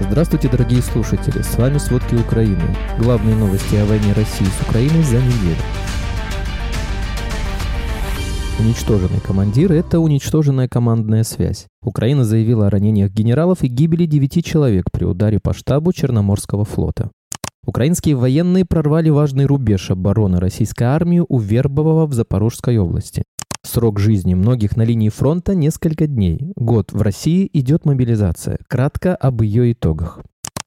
Здравствуйте, дорогие слушатели! С вами «Сводки Украины». Главные новости о войне России с Украиной за неделю. Уничтоженный командир – это уничтоженная командная связь. Украина заявила о ранениях генералов и гибели девяти человек при ударе по штабу Черноморского флота. Украинские военные прорвали важный рубеж обороны российской армии у Вербового в Запорожской области. Срок жизни многих на линии фронта – несколько дней. Год в России идет мобилизация. Кратко об ее итогах.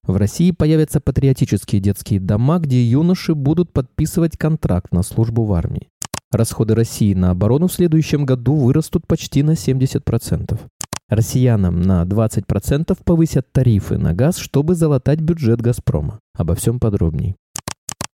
В России появятся патриотические детские дома, где юноши будут подписывать контракт на службу в армии. Расходы России на оборону в следующем году вырастут почти на 70%. Россиянам на 20% повысят тарифы на газ, чтобы залатать бюджет «Газпрома». Обо всем подробней.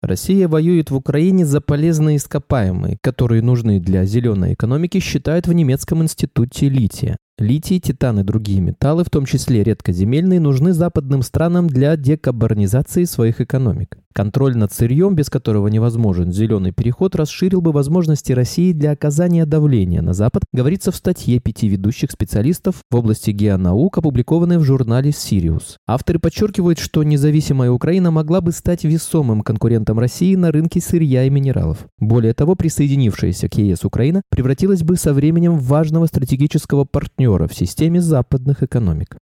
Россия воюет в Украине за полезные ископаемые, которые нужны для зеленой экономики, считают в немецком институте лития. Литий, титан и другие металлы, в том числе редкоземельные, нужны западным странам для декарбонизации своих экономик. Контроль над сырьем, без которого невозможен зеленый переход, расширил бы возможности России для оказания давления на Запад, говорится в статье пяти ведущих специалистов в области геонаук, опубликованной в журнале «Сириус». Авторы подчеркивают, что независимая Украина могла бы стать весомым конкурентом России на рынке сырья и минералов. Более того, присоединившаяся к ЕС Украина превратилась бы со временем в важного стратегического партнера в системе западных экономик.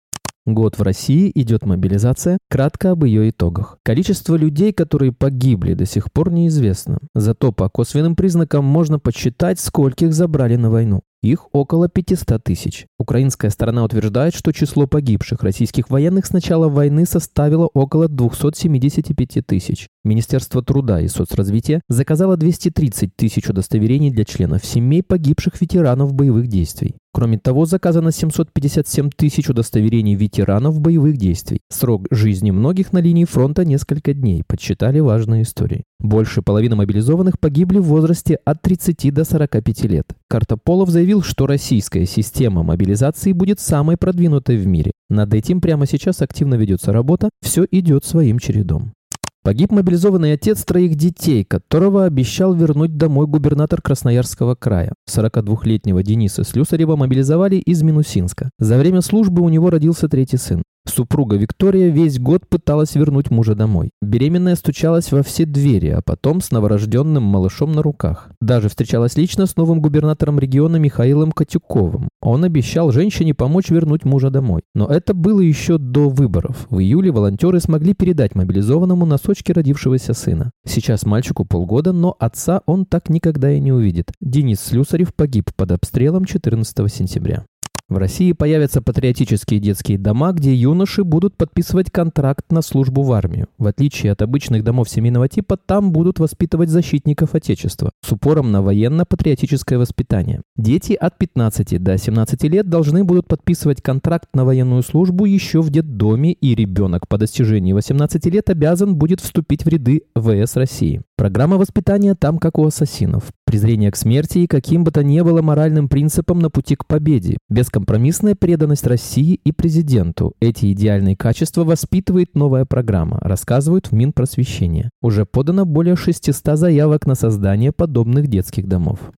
Год в России идет мобилизация. Кратко об ее итогах. Количество людей, которые погибли, до сих пор неизвестно. Зато по косвенным признакам можно подсчитать, скольких забрали на войну. Их около 500 тысяч. Украинская сторона утверждает, что число погибших российских военных с начала войны составило около 275 тысяч. Министерство труда и соцразвития заказало 230 тысяч удостоверений для членов семей погибших ветеранов боевых действий. Кроме того, заказано 757 тысяч удостоверений ветеранов боевых действий. Срок жизни многих на линии фронта несколько дней, подсчитали важные истории. Больше половины мобилизованных погибли в возрасте от 30 до 45 лет. Картополов заявил, что российская система мобилизации будет самой продвинутой в мире. Над этим прямо сейчас активно ведется работа, все идет своим чередом. Погиб мобилизованный отец троих детей, которого обещал вернуть домой губернатор Красноярского края. 42-летнего Дениса Слюсарева мобилизовали из Минусинска. За время службы у него родился третий сын. Супруга Виктория весь год пыталась вернуть мужа домой. Беременная стучалась во все двери, а потом с новорожденным малышом на руках. Даже встречалась лично с новым губернатором региона Михаилом Котюковым. Он обещал женщине помочь вернуть мужа домой. Но это было еще до выборов. В июле волонтеры смогли передать мобилизованному носочки родившегося сына. Сейчас мальчику полгода, но отца он так никогда и не увидит. Денис Слюсарев погиб под обстрелом 14 сентября. В России появятся патриотические детские дома, где юноши будут подписывать контракт на службу в армию. В отличие от обычных домов семейного типа, там будут воспитывать защитников Отечества с упором на военно-патриотическое воспитание. Дети от 15 до 17 лет должны будут подписывать контракт на военную службу еще в детдоме, и ребенок по достижении 18 лет обязан будет вступить в ряды ВС России. Программа воспитания там как у ассасинов. Презрение к смерти и каким бы то ни было моральным принципам на пути к победе. Бескомпромиссная преданность России и президенту. Эти идеальные качества воспитывает новая программа, рассказывают в Минпросвещение. Уже подано более 600 заявок на создание подобных детских домов.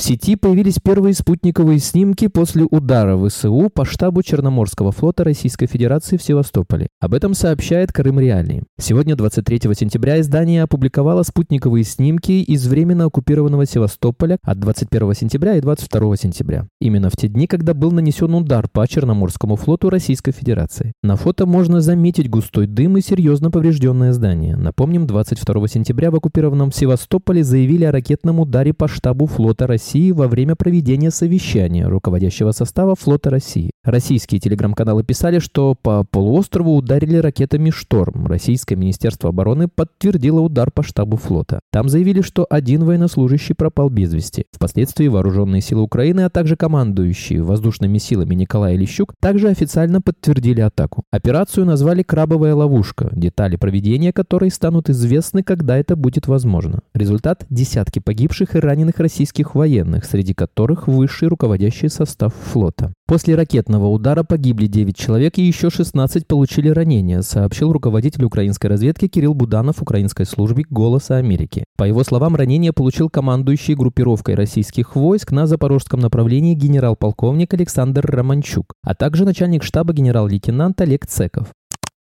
В сети появились первые спутниковые снимки после удара ВСУ по штабу Черноморского флота Российской Федерации в Севастополе. Об этом сообщает Крым Реалии. Сегодня, 23 сентября, издание опубликовало спутниковые снимки из временно оккупированного Севастополя от 21 сентября и 22 сентября. Именно в те дни, когда был нанесен удар по Черноморскому флоту Российской Федерации. На фото можно заметить густой дым и серьезно поврежденное здание. Напомним, 22 сентября в оккупированном Севастополе заявили о ракетном ударе по штабу флота России России во время проведения совещания руководящего состава флота России. Российские телеграм-каналы писали, что по полуострову ударили ракетами «Шторм». Российское Министерство обороны подтвердило удар по штабу флота. Там заявили, что один военнослужащий пропал без вести. Впоследствии вооруженные силы Украины, а также командующие воздушными силами Николай Лещук также официально подтвердили атаку. Операцию назвали «Крабовая ловушка», детали проведения которой станут известны, когда это будет возможно. Результат – десятки погибших и раненых российских военных военных, среди которых высший руководящий состав флота. После ракетного удара погибли 9 человек и еще 16 получили ранения, сообщил руководитель украинской разведки Кирилл Буданов украинской службе «Голоса Америки». По его словам, ранение получил командующий группировкой российских войск на запорожском направлении генерал-полковник Александр Романчук, а также начальник штаба генерал-лейтенант Олег Цеков.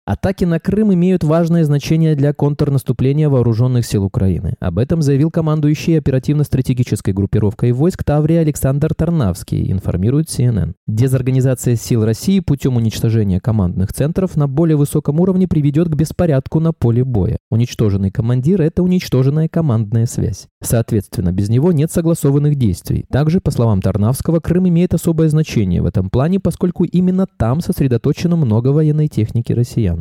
Атаки на Крым имеют важное значение для контрнаступления вооруженных сил Украины. Об этом заявил командующий оперативно-стратегической группировкой войск Таврия Александр Тарнавский, информирует CNN. Дезорганизация сил России путем уничтожения командных центров на более высоком уровне приведет к беспорядку на поле боя. Уничтоженный командир – это уничтоженная командная связь. Соответственно, без него нет согласованных действий. Также, по словам Тарнавского, Крым имеет особое значение в этом плане, поскольку именно там сосредоточено много военной техники россиян.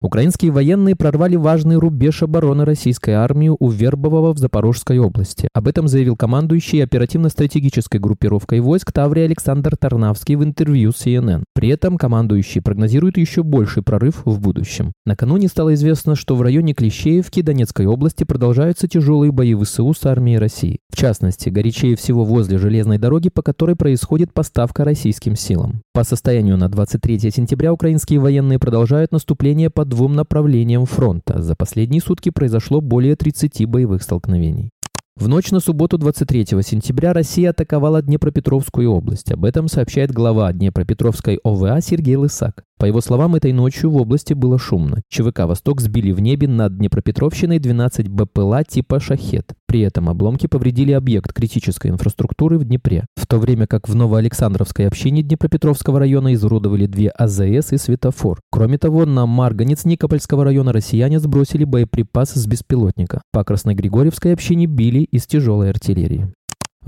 Украинские военные прорвали важный рубеж обороны российской армии у Вербового в Запорожской области. Об этом заявил командующий оперативно-стратегической группировкой войск Таврий Александр Тарнавский в интервью CNN. При этом командующий прогнозирует еще больший прорыв в будущем. Накануне стало известно, что в районе Клещеевки Донецкой области продолжаются тяжелые бои ВСУ с армией России. В частности, горячее всего возле железной дороги, по которой происходит поставка российским силам. По состоянию на 23 сентября украинские военные продолжают наступление под двум направлениям фронта. За последние сутки произошло более 30 боевых столкновений. В ночь на субботу 23 сентября Россия атаковала Днепропетровскую область. Об этом сообщает глава Днепропетровской ОВА Сергей Лысак. По его словам, этой ночью в области было шумно. ЧВК «Восток» сбили в небе над Днепропетровщиной 12 БПЛА типа «Шахет». При этом обломки повредили объект критической инфраструктуры в Днепре, в то время как в Новоалександровской общине Днепропетровского района изуродовали две АЗС и светофор. Кроме того, на Марганец Никопольского района россияне сбросили боеприпас с беспилотника. По Красногригорьевской общине били из тяжелой артиллерии.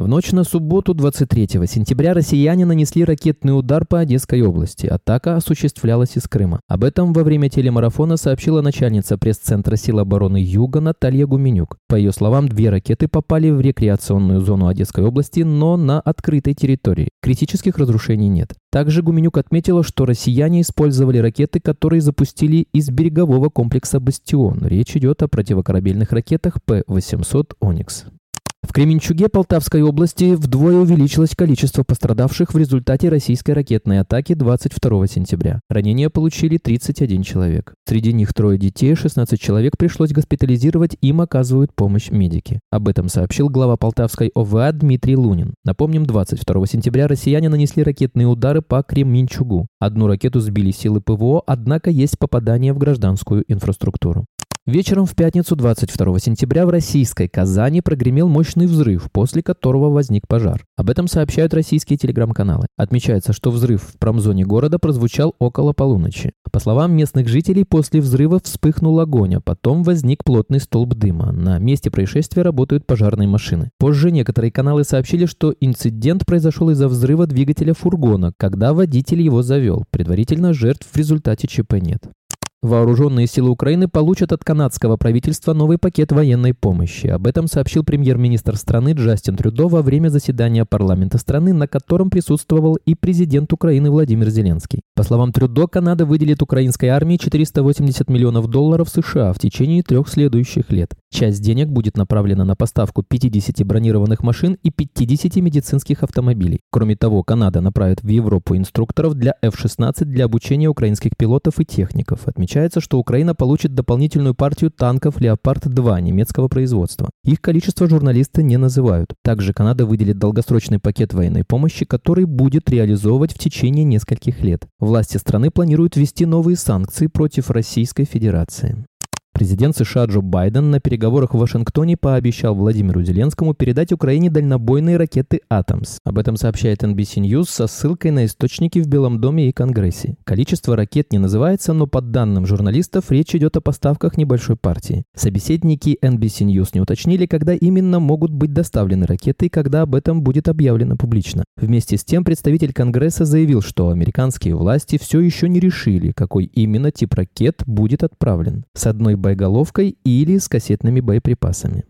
В ночь на субботу 23 сентября россияне нанесли ракетный удар по Одесской области. Атака осуществлялась из Крыма. Об этом во время телемарафона сообщила начальница пресс-центра сил обороны Юга Наталья Гуменюк. По ее словам, две ракеты попали в рекреационную зону Одесской области, но на открытой территории. Критических разрушений нет. Также Гуменюк отметила, что россияне использовали ракеты, которые запустили из берегового комплекса «Бастион». Речь идет о противокорабельных ракетах П-800 «Оникс». В Кременчуге Полтавской области вдвое увеличилось количество пострадавших в результате российской ракетной атаки 22 сентября. Ранения получили 31 человек. Среди них трое детей, 16 человек пришлось госпитализировать, им оказывают помощь медики. Об этом сообщил глава Полтавской ОВА Дмитрий Лунин. Напомним, 22 сентября россияне нанесли ракетные удары по Кременчугу. Одну ракету сбили силы ПВО, однако есть попадание в гражданскую инфраструктуру. Вечером в пятницу 22 сентября в российской Казани прогремел мощный взрыв, после которого возник пожар. Об этом сообщают российские телеграм-каналы. Отмечается, что взрыв в промзоне города прозвучал около полуночи. По словам местных жителей, после взрыва вспыхнул огонь, а потом возник плотный столб дыма. На месте происшествия работают пожарные машины. Позже некоторые каналы сообщили, что инцидент произошел из-за взрыва двигателя фургона, когда водитель его завел. Предварительно жертв в результате ЧП нет. Вооруженные силы Украины получат от канадского правительства новый пакет военной помощи. Об этом сообщил премьер-министр страны Джастин Трюдо во время заседания парламента страны, на котором присутствовал и президент Украины Владимир Зеленский. По словам Трюдо, Канада выделит украинской армии 480 миллионов долларов США в течение трех следующих лет. Часть денег будет направлена на поставку 50 бронированных машин и 50 медицинских автомобилей. Кроме того, Канада направит в Европу инструкторов для F-16 для обучения украинских пилотов и техников, отмечается что Украина получит дополнительную партию танков «Леопард-2» немецкого производства. Их количество журналисты не называют. Также Канада выделит долгосрочный пакет военной помощи, который будет реализовывать в течение нескольких лет. Власти страны планируют ввести новые санкции против Российской Федерации. Президент США Джо Байден на переговорах в Вашингтоне пообещал Владимиру Зеленскому передать Украине дальнобойные ракеты «Атомс». Об этом сообщает NBC News со ссылкой на источники в Белом доме и Конгрессе. Количество ракет не называется, но по данным журналистов речь идет о поставках небольшой партии. Собеседники NBC News не уточнили, когда именно могут быть доставлены ракеты и когда об этом будет объявлено публично. Вместе с тем представитель Конгресса заявил, что американские власти все еще не решили, какой именно тип ракет будет отправлен. С одной боеголовкой или с кассетными боеприпасами.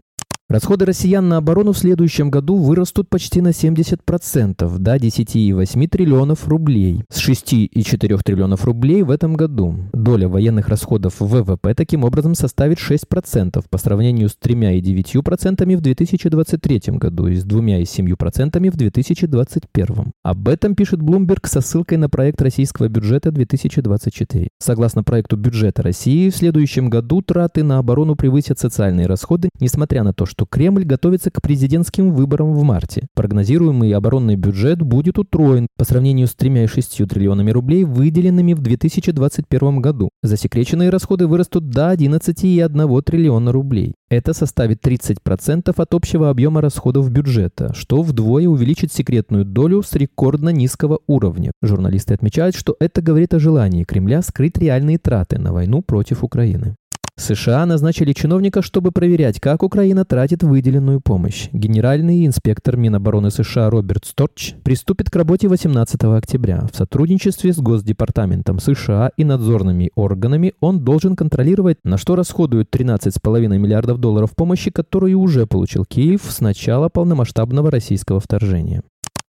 Расходы россиян на оборону в следующем году вырастут почти на 70%, до 10,8 триллионов рублей, с 6,4 триллионов рублей в этом году. Доля военных расходов в ВВП таким образом составит 6% по сравнению с 3,9% в 2023 году и с 2,7% в 2021. Об этом пишет Bloomberg со ссылкой на проект российского бюджета 2024. Согласно проекту бюджета России, в следующем году траты на оборону превысят социальные расходы, несмотря на то, что что Кремль готовится к президентским выборам в марте. Прогнозируемый оборонный бюджет будет утроен по сравнению с 3,6 триллионами рублей, выделенными в 2021 году. Засекреченные расходы вырастут до 11,1 триллиона рублей. Это составит 30% от общего объема расходов бюджета, что вдвое увеличит секретную долю с рекордно низкого уровня. Журналисты отмечают, что это говорит о желании Кремля скрыть реальные траты на войну против Украины. США назначили чиновника, чтобы проверять, как Украина тратит выделенную помощь. Генеральный инспектор Минобороны США Роберт Сторч приступит к работе 18 октября. В сотрудничестве с Госдепартаментом США и надзорными органами он должен контролировать, на что расходуют 13,5 миллиардов долларов помощи, которую уже получил Киев с начала полномасштабного российского вторжения.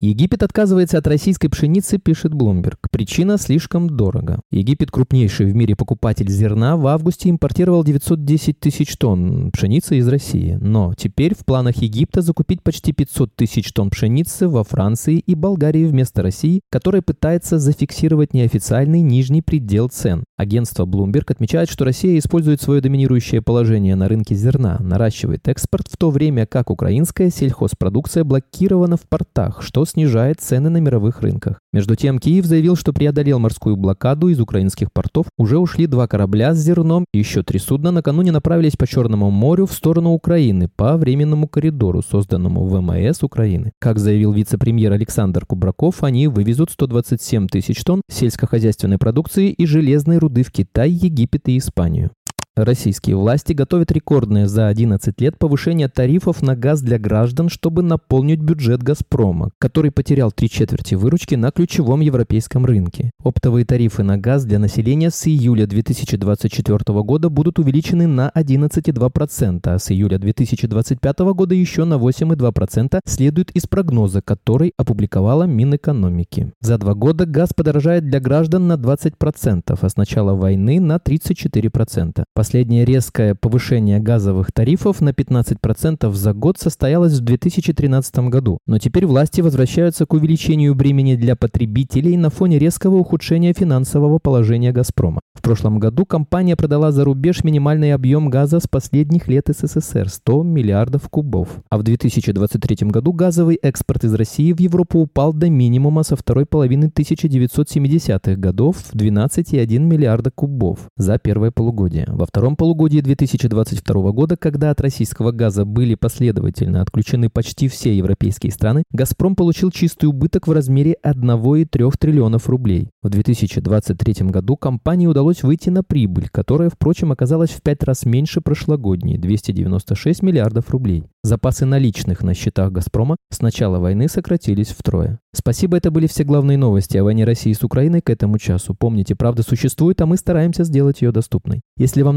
Египет отказывается от российской пшеницы, пишет Bloomberg. Причина слишком дорого. Египет, крупнейший в мире покупатель зерна, в августе импортировал 910 тысяч тонн пшеницы из России. Но теперь в планах Египта закупить почти 500 тысяч тонн пшеницы во Франции и Болгарии вместо России, которая пытается зафиксировать неофициальный нижний предел цен. Агентство Bloomberg отмечает, что Россия использует свое доминирующее положение на рынке зерна, наращивает экспорт, в то время как украинская сельхозпродукция блокирована в портах, что снижает цены на мировых рынках. Между тем, Киев заявил, что преодолел морскую блокаду из украинских портов. Уже ушли два корабля с зерном, и еще три судна накануне направились по Черному морю в сторону Украины по временному коридору, созданному ВМС Украины. Как заявил вице-премьер Александр Кубраков, они вывезут 127 тысяч тонн сельскохозяйственной продукции и железной руды в Китай, Египет и Испанию. Российские власти готовят рекордное за 11 лет повышение тарифов на газ для граждан, чтобы наполнить бюджет «Газпрома», который потерял три четверти выручки на ключевом европейском рынке. Оптовые тарифы на газ для населения с июля 2024 года будут увеличены на 11,2%, а с июля 2025 года еще на 8,2%, следует из прогноза, который опубликовала Минэкономики. За два года газ подорожает для граждан на 20%, а с начала войны на 34%. Последнее резкое повышение газовых тарифов на 15% за год состоялось в 2013 году, но теперь власти возвращаются к увеличению бремени для потребителей на фоне резкого ухудшения финансового положения «Газпрома». В прошлом году компания продала за рубеж минимальный объем газа с последних лет СССР – 100 миллиардов кубов. А в 2023 году газовый экспорт из России в Европу упал до минимума со второй половины 1970-х годов в 12,1 миллиарда кубов за первое полугодие. Во полугодии 2022 года, когда от российского газа были последовательно отключены почти все европейские страны, «Газпром» получил чистый убыток в размере 1,3 триллионов рублей. В 2023 году компании удалось выйти на прибыль, которая, впрочем, оказалась в пять раз меньше прошлогодней – 296 миллиардов рублей. Запасы наличных на счетах «Газпрома» с начала войны сократились втрое. Спасибо, это были все главные новости о войне России с Украиной к этому часу. Помните, правда существует, а мы стараемся сделать ее доступной. Если вам